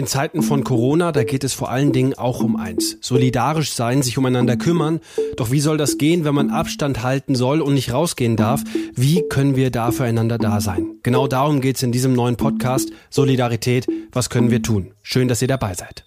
In Zeiten von Corona, da geht es vor allen Dingen auch um eins. Solidarisch sein, sich umeinander kümmern. Doch wie soll das gehen, wenn man Abstand halten soll und nicht rausgehen darf? Wie können wir da füreinander da sein? Genau darum geht's in diesem neuen Podcast Solidarität. Was können wir tun? Schön, dass ihr dabei seid.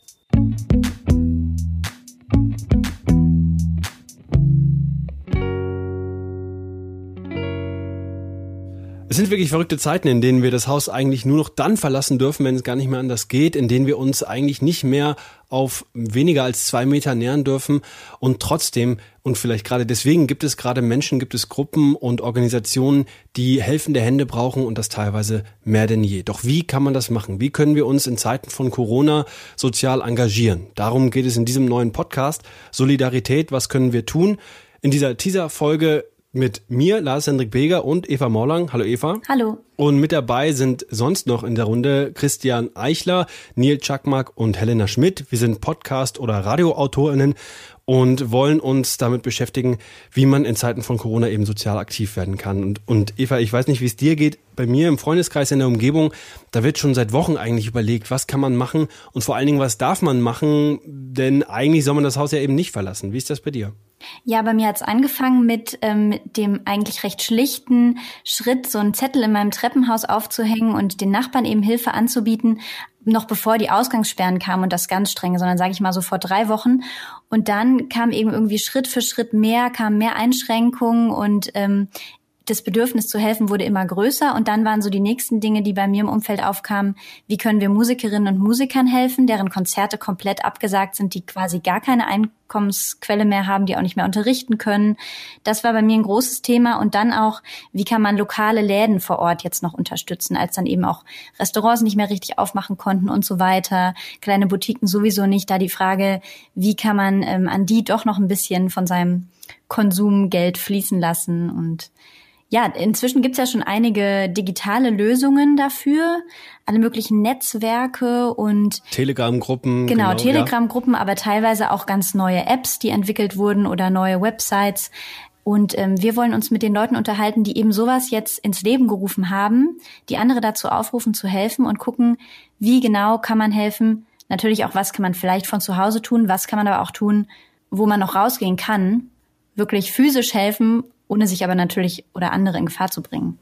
Es sind wirklich verrückte Zeiten, in denen wir das Haus eigentlich nur noch dann verlassen dürfen, wenn es gar nicht mehr anders geht, in denen wir uns eigentlich nicht mehr auf weniger als zwei Meter nähern dürfen und trotzdem und vielleicht gerade deswegen gibt es gerade Menschen, gibt es Gruppen und Organisationen, die helfende Hände brauchen und das teilweise mehr denn je. Doch wie kann man das machen? Wie können wir uns in Zeiten von Corona sozial engagieren? Darum geht es in diesem neuen Podcast. Solidarität, was können wir tun? In dieser Teaser-Folge mit mir, Lars Hendrik Beger und Eva Morlang. Hallo Eva. Hallo. Und mit dabei sind sonst noch in der Runde Christian Eichler, Neil Czakmak und Helena Schmidt. Wir sind Podcast- oder Radioautorinnen und wollen uns damit beschäftigen, wie man in Zeiten von Corona eben sozial aktiv werden kann. Und, und Eva, ich weiß nicht, wie es dir geht. Bei mir im Freundeskreis in der Umgebung, da wird schon seit Wochen eigentlich überlegt, was kann man machen und vor allen Dingen, was darf man machen, denn eigentlich soll man das Haus ja eben nicht verlassen. Wie ist das bei dir? Ja, bei mir hat's angefangen mit ähm, dem eigentlich recht schlichten Schritt, so einen Zettel in meinem Treppenhaus aufzuhängen und den Nachbarn eben Hilfe anzubieten, noch bevor die Ausgangssperren kamen und das ganz strenge, sondern sage ich mal so vor drei Wochen. Und dann kam eben irgendwie Schritt für Schritt mehr, kamen mehr Einschränkungen und ähm, das Bedürfnis zu helfen wurde immer größer und dann waren so die nächsten Dinge, die bei mir im Umfeld aufkamen, wie können wir Musikerinnen und Musikern helfen, deren Konzerte komplett abgesagt sind, die quasi gar keine Einkommensquelle mehr haben, die auch nicht mehr unterrichten können. Das war bei mir ein großes Thema. Und dann auch, wie kann man lokale Läden vor Ort jetzt noch unterstützen, als dann eben auch Restaurants nicht mehr richtig aufmachen konnten und so weiter, kleine Boutiquen sowieso nicht, da die Frage, wie kann man ähm, an die doch noch ein bisschen von seinem Konsumgeld fließen lassen. Und ja, inzwischen gibt's ja schon einige digitale Lösungen dafür, alle möglichen Netzwerke und Telegram-Gruppen. Genau, genau Telegram-Gruppen, ja. aber teilweise auch ganz neue Apps, die entwickelt wurden oder neue Websites. Und ähm, wir wollen uns mit den Leuten unterhalten, die eben sowas jetzt ins Leben gerufen haben, die andere dazu aufrufen zu helfen und gucken, wie genau kann man helfen. Natürlich auch, was kann man vielleicht von zu Hause tun, was kann man aber auch tun, wo man noch rausgehen kann, wirklich physisch helfen ohne sich aber natürlich oder andere in Gefahr zu bringen.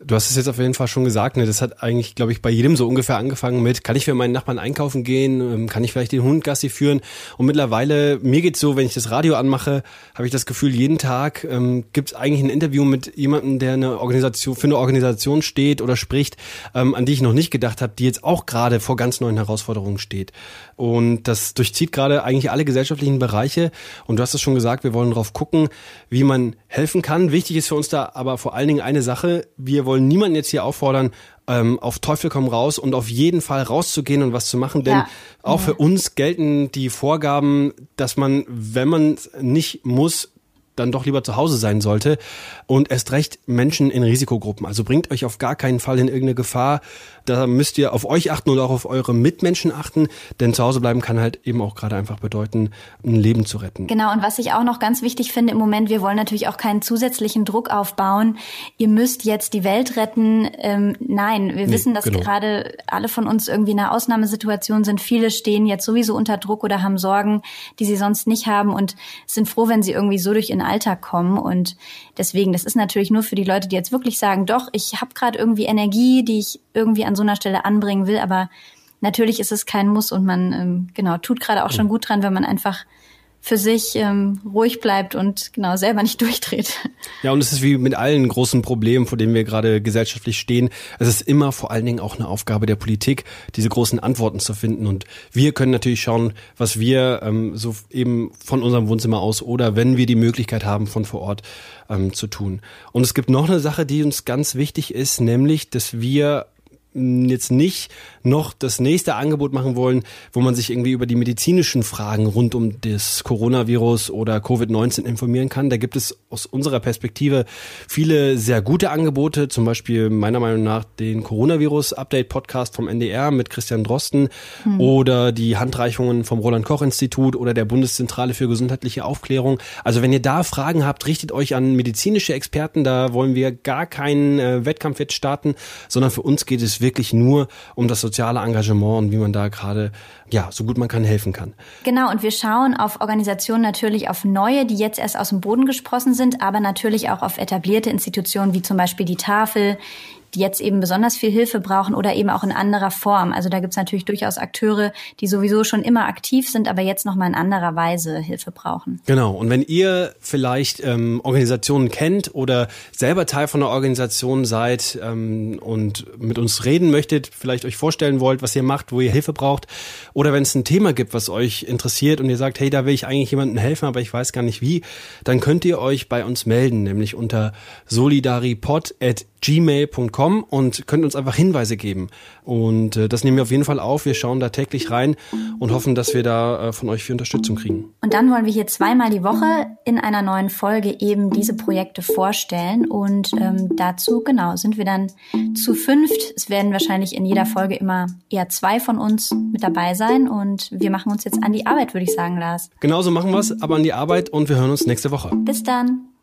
Du hast es jetzt auf jeden Fall schon gesagt, ne? das hat eigentlich, glaube ich, bei jedem so ungefähr angefangen mit, kann ich für meinen Nachbarn einkaufen gehen, ähm, kann ich vielleicht den Hund Gassi führen und mittlerweile, mir geht's so, wenn ich das Radio anmache, habe ich das Gefühl, jeden Tag ähm, gibt es eigentlich ein Interview mit jemandem, der eine Organisation, für eine Organisation steht oder spricht, ähm, an die ich noch nicht gedacht habe, die jetzt auch gerade vor ganz neuen Herausforderungen steht. Und das durchzieht gerade eigentlich alle gesellschaftlichen Bereiche und du hast es schon gesagt, wir wollen darauf gucken, wie man helfen kann. Wichtig ist für uns da aber vor allen Dingen eine Sache, wir wollen wollen niemanden jetzt hier auffordern, ähm, auf Teufel komm raus und auf jeden Fall rauszugehen und was zu machen, denn ja. auch für uns gelten die Vorgaben, dass man, wenn man nicht muss, dann doch lieber zu Hause sein sollte. Und erst recht Menschen in Risikogruppen. Also bringt euch auf gar keinen Fall in irgendeine Gefahr. Da müsst ihr auf euch achten und auch auf eure Mitmenschen achten. Denn zu Hause bleiben kann halt eben auch gerade einfach bedeuten, ein Leben zu retten. Genau. Und was ich auch noch ganz wichtig finde im Moment, wir wollen natürlich auch keinen zusätzlichen Druck aufbauen. Ihr müsst jetzt die Welt retten. Ähm, nein, wir nee, wissen, dass genau. gerade alle von uns irgendwie in einer Ausnahmesituation sind. Viele stehen jetzt sowieso unter Druck oder haben Sorgen, die sie sonst nicht haben und sind froh, wenn sie irgendwie so durch ihren Alltag kommen. Und deswegen, das ist natürlich nur für die Leute, die jetzt wirklich sagen, doch, ich habe gerade irgendwie Energie, die ich irgendwie an so einer Stelle anbringen will, aber natürlich ist es kein Muss und man ähm, genau tut gerade auch schon gut dran, wenn man einfach für sich ähm, ruhig bleibt und genau selber nicht durchdreht. Ja, und es ist wie mit allen großen Problemen, vor denen wir gerade gesellschaftlich stehen. Es ist immer vor allen Dingen auch eine Aufgabe der Politik, diese großen Antworten zu finden. Und wir können natürlich schauen, was wir ähm, so eben von unserem Wohnzimmer aus oder wenn wir die Möglichkeit haben, von vor Ort ähm, zu tun. Und es gibt noch eine Sache, die uns ganz wichtig ist, nämlich, dass wir jetzt nicht noch das nächste Angebot machen wollen, wo man sich irgendwie über die medizinischen Fragen rund um das Coronavirus oder Covid-19 informieren kann. Da gibt es aus unserer Perspektive viele sehr gute Angebote, zum Beispiel meiner Meinung nach den Coronavirus-Update-Podcast vom NDR mit Christian Drosten hm. oder die Handreichungen vom Roland-Koch-Institut oder der Bundeszentrale für gesundheitliche Aufklärung. Also wenn ihr da Fragen habt, richtet euch an medizinische Experten. Da wollen wir gar keinen äh, Wettkampf jetzt starten, sondern für uns geht es wirklich nur um das soziale Engagement und wie man da gerade, ja, so gut man kann helfen kann. Genau, und wir schauen auf Organisationen natürlich auf neue, die jetzt erst aus dem Boden gesprossen sind, aber natürlich auch auf etablierte Institutionen wie zum Beispiel die Tafel, die jetzt eben besonders viel Hilfe brauchen oder eben auch in anderer Form. Also da gibt's natürlich durchaus Akteure, die sowieso schon immer aktiv sind, aber jetzt nochmal in anderer Weise Hilfe brauchen. Genau. Und wenn ihr vielleicht ähm, Organisationen kennt oder selber Teil von einer Organisation seid ähm, und mit uns reden möchtet, vielleicht euch vorstellen wollt, was ihr macht, wo ihr Hilfe braucht, oder wenn es ein Thema gibt, was euch interessiert und ihr sagt, hey, da will ich eigentlich jemandem helfen, aber ich weiß gar nicht wie, dann könnt ihr euch bei uns melden, nämlich unter solidaripod@gmail.com kommen und könnt uns einfach Hinweise geben. Und äh, das nehmen wir auf jeden Fall auf. Wir schauen da täglich rein und hoffen, dass wir da äh, von euch viel Unterstützung kriegen. Und dann wollen wir hier zweimal die Woche in einer neuen Folge eben diese Projekte vorstellen. Und ähm, dazu, genau, sind wir dann zu fünft. Es werden wahrscheinlich in jeder Folge immer eher zwei von uns mit dabei sein. Und wir machen uns jetzt an die Arbeit, würde ich sagen, Lars. Genauso machen wir es, aber an die Arbeit und wir hören uns nächste Woche. Bis dann.